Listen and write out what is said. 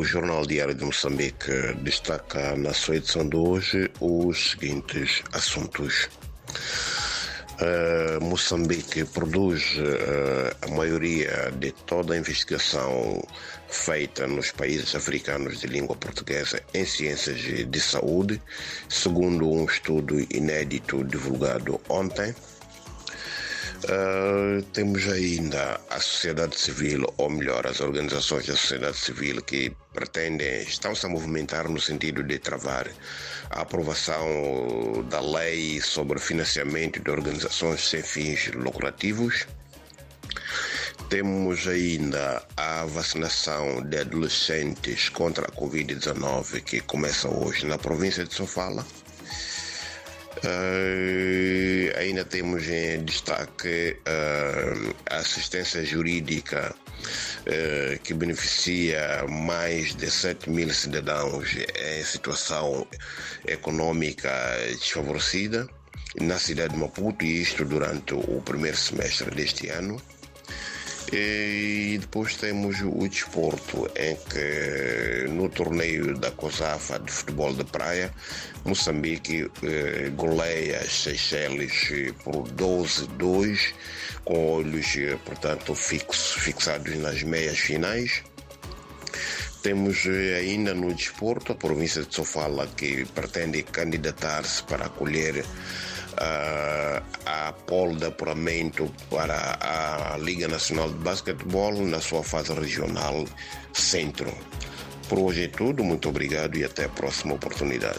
O Jornal Diário de Moçambique destaca na sua edição de hoje os seguintes assuntos. Uh, Moçambique produz uh, a maioria de toda a investigação feita nos países africanos de língua portuguesa em ciências de saúde, segundo um estudo inédito divulgado ontem. Uh, temos ainda a sociedade civil, ou melhor, as organizações da sociedade civil que pretendem, estão-se a movimentar no sentido de travar a aprovação da lei sobre financiamento de organizações sem fins lucrativos. Temos ainda a vacinação de adolescentes contra a Covid-19 que começa hoje na província de Sofala. Uh, ainda temos em destaque uh, a assistência jurídica uh, que beneficia mais de 7 mil cidadãos em situação econômica desfavorecida na cidade de Maputo, e isto durante o primeiro semestre deste ano. E depois temos o desporto, em que no torneio da COSAFA de futebol de praia, Moçambique eh, goleia as Seychelles por 12-2, com olhos, portanto, fixos, fixados nas meias finais. Temos ainda no desporto a província de Sofala, que pretende candidatar-se para acolher uh, a pole de apuramento para a Liga Nacional de Basquetebol na sua fase regional centro. Por hoje é tudo, muito obrigado e até a próxima oportunidade.